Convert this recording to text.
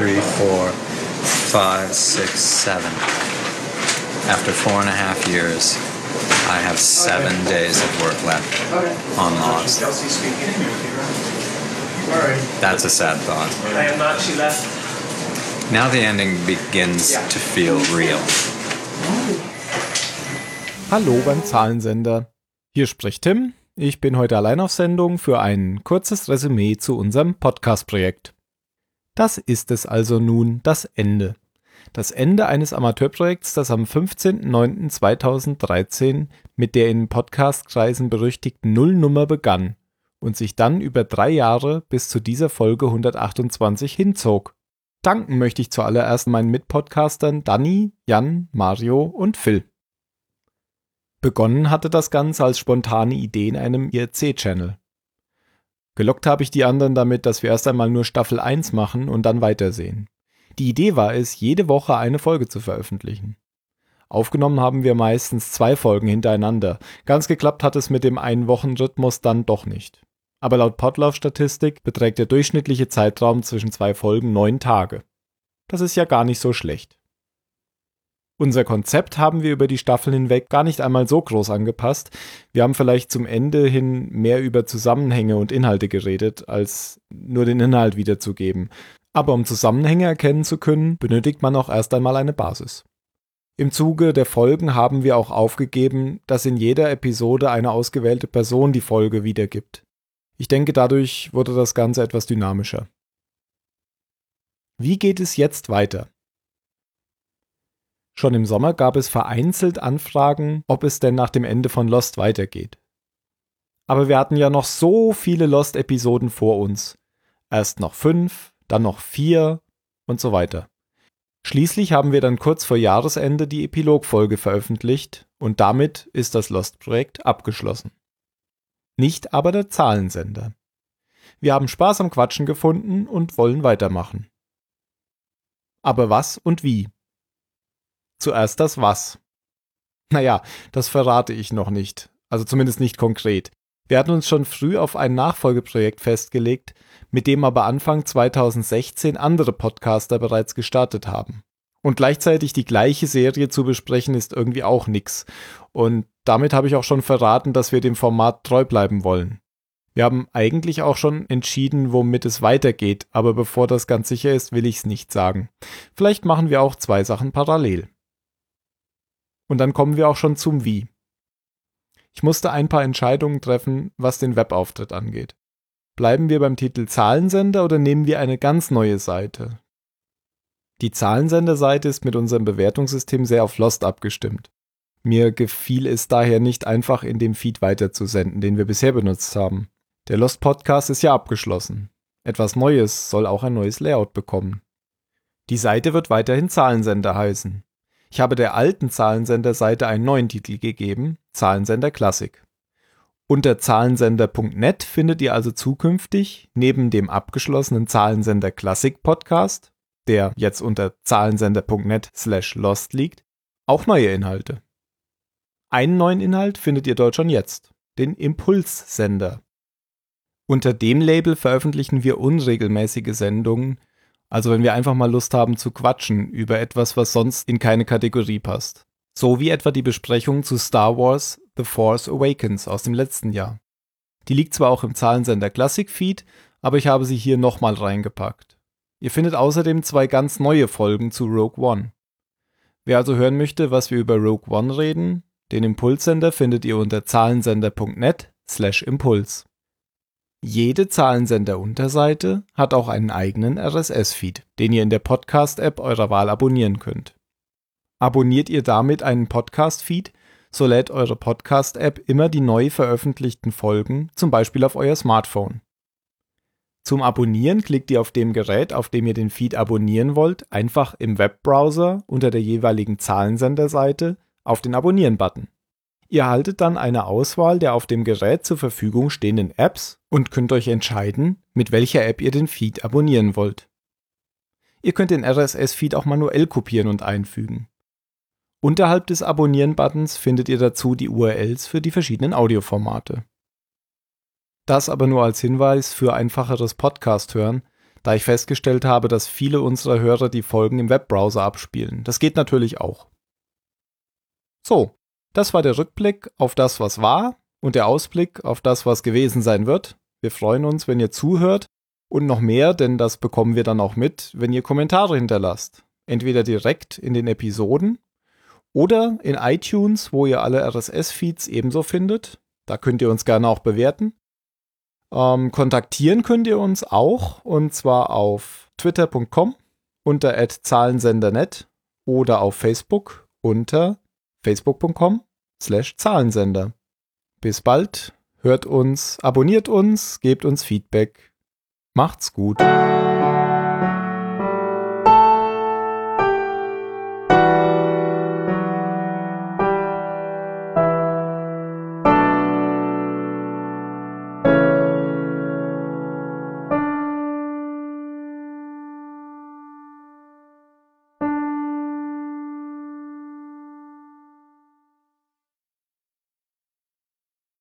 three, four, five, six, seven. After four and a half years, I have seven okay. days of work left okay. on Lost. Kelsey speaking. That's a sad thought. I am not. She left. Now the ending begins yeah. to feel real. Hallo beim Zahlensender. Hier spricht Tim. Ich bin heute allein auf Sendung für ein kurzes Resümee zu unserem Podcast-Projekt. Das ist es also nun, das Ende. Das Ende eines Amateurprojekts, das am 15.09.2013 mit der in Podcastkreisen berüchtigten Nullnummer begann und sich dann über drei Jahre bis zu dieser Folge 128 hinzog. Danken möchte ich zuallererst meinen Mitpodcastern Danny, Jan, Mario und Phil. Begonnen hatte das Ganze als spontane Idee in einem IRC-Channel. Gelockt habe ich die anderen damit, dass wir erst einmal nur Staffel 1 machen und dann weitersehen. Die Idee war es, jede Woche eine Folge zu veröffentlichen. Aufgenommen haben wir meistens zwei Folgen hintereinander. Ganz geklappt hat es mit dem Ein-Wochen-Rhythmus dann doch nicht. Aber laut Podlove-Statistik beträgt der durchschnittliche Zeitraum zwischen zwei Folgen neun Tage. Das ist ja gar nicht so schlecht. Unser Konzept haben wir über die Staffeln hinweg gar nicht einmal so groß angepasst. Wir haben vielleicht zum Ende hin mehr über Zusammenhänge und Inhalte geredet, als nur den Inhalt wiederzugeben. Aber um Zusammenhänge erkennen zu können, benötigt man auch erst einmal eine Basis. Im Zuge der Folgen haben wir auch aufgegeben, dass in jeder Episode eine ausgewählte Person die Folge wiedergibt. Ich denke, dadurch wurde das Ganze etwas dynamischer. Wie geht es jetzt weiter? Schon im Sommer gab es vereinzelt Anfragen, ob es denn nach dem Ende von Lost weitergeht. Aber wir hatten ja noch so viele Lost-Episoden vor uns. Erst noch fünf, dann noch vier und so weiter. Schließlich haben wir dann kurz vor Jahresende die Epilogfolge veröffentlicht und damit ist das Lost-Projekt abgeschlossen. Nicht aber der Zahlensender. Wir haben Spaß am Quatschen gefunden und wollen weitermachen. Aber was und wie? Zuerst das Was. Naja, das verrate ich noch nicht, also zumindest nicht konkret. Wir hatten uns schon früh auf ein Nachfolgeprojekt festgelegt, mit dem aber Anfang 2016 andere Podcaster bereits gestartet haben. Und gleichzeitig die gleiche Serie zu besprechen ist irgendwie auch nix. Und damit habe ich auch schon verraten, dass wir dem Format treu bleiben wollen. Wir haben eigentlich auch schon entschieden, womit es weitergeht, aber bevor das ganz sicher ist, will ich es nicht sagen. Vielleicht machen wir auch zwei Sachen parallel. Und dann kommen wir auch schon zum Wie. Ich musste ein paar Entscheidungen treffen, was den Webauftritt angeht. Bleiben wir beim Titel Zahlensender oder nehmen wir eine ganz neue Seite? Die Zahlensender-Seite ist mit unserem Bewertungssystem sehr auf Lost abgestimmt. Mir gefiel es daher nicht einfach in dem Feed weiterzusenden, den wir bisher benutzt haben. Der Lost Podcast ist ja abgeschlossen. Etwas Neues soll auch ein neues Layout bekommen. Die Seite wird weiterhin Zahlensender heißen. Ich habe der alten Zahlensender-Seite einen neuen Titel gegeben, Zahlensender Classic. Unter zahlensender.net findet ihr also zukünftig neben dem abgeschlossenen Zahlensender Classic Podcast, der jetzt unter zahlensender.net slash lost liegt, auch neue Inhalte. Einen neuen Inhalt findet ihr dort schon jetzt, den Impulssender. Unter dem Label veröffentlichen wir unregelmäßige Sendungen, also wenn wir einfach mal Lust haben zu quatschen über etwas, was sonst in keine Kategorie passt. So wie etwa die Besprechung zu Star Wars The Force Awakens aus dem letzten Jahr. Die liegt zwar auch im Zahlensender Classic Feed, aber ich habe sie hier nochmal reingepackt. Ihr findet außerdem zwei ganz neue Folgen zu Rogue One. Wer also hören möchte, was wir über Rogue One reden, den Impulssender findet ihr unter zahlensender.net slash Impuls. Jede Zahlensender-Unterseite hat auch einen eigenen RSS-Feed, den ihr in der Podcast-App eurer Wahl abonnieren könnt. Abonniert ihr damit einen Podcast-Feed, so lädt eure Podcast-App immer die neu veröffentlichten Folgen, zum Beispiel auf euer Smartphone. Zum Abonnieren klickt ihr auf dem Gerät, auf dem ihr den Feed abonnieren wollt, einfach im Webbrowser unter der jeweiligen Zahlensenderseite auf den Abonnieren-Button. Ihr erhaltet dann eine Auswahl der auf dem Gerät zur Verfügung stehenden Apps und könnt euch entscheiden, mit welcher App ihr den Feed abonnieren wollt. Ihr könnt den RSS-Feed auch manuell kopieren und einfügen. Unterhalb des Abonnieren-Buttons findet ihr dazu die URLs für die verschiedenen Audioformate. Das aber nur als Hinweis für einfacheres Podcast hören, da ich festgestellt habe, dass viele unserer Hörer die Folgen im Webbrowser abspielen. Das geht natürlich auch. So, das war der Rückblick auf das, was war und der Ausblick auf das, was gewesen sein wird. Wir freuen uns, wenn ihr zuhört und noch mehr, denn das bekommen wir dann auch mit, wenn ihr Kommentare hinterlasst. Entweder direkt in den Episoden oder in iTunes, wo ihr alle RSS-Feeds ebenso findet. Da könnt ihr uns gerne auch bewerten. Ähm, kontaktieren könnt ihr uns auch und zwar auf twitter.com unter @zahlensendernet oder auf Facebook unter facebook.com slash Zahlensender. Bis bald, hört uns, abonniert uns, gebt uns Feedback. Macht's gut.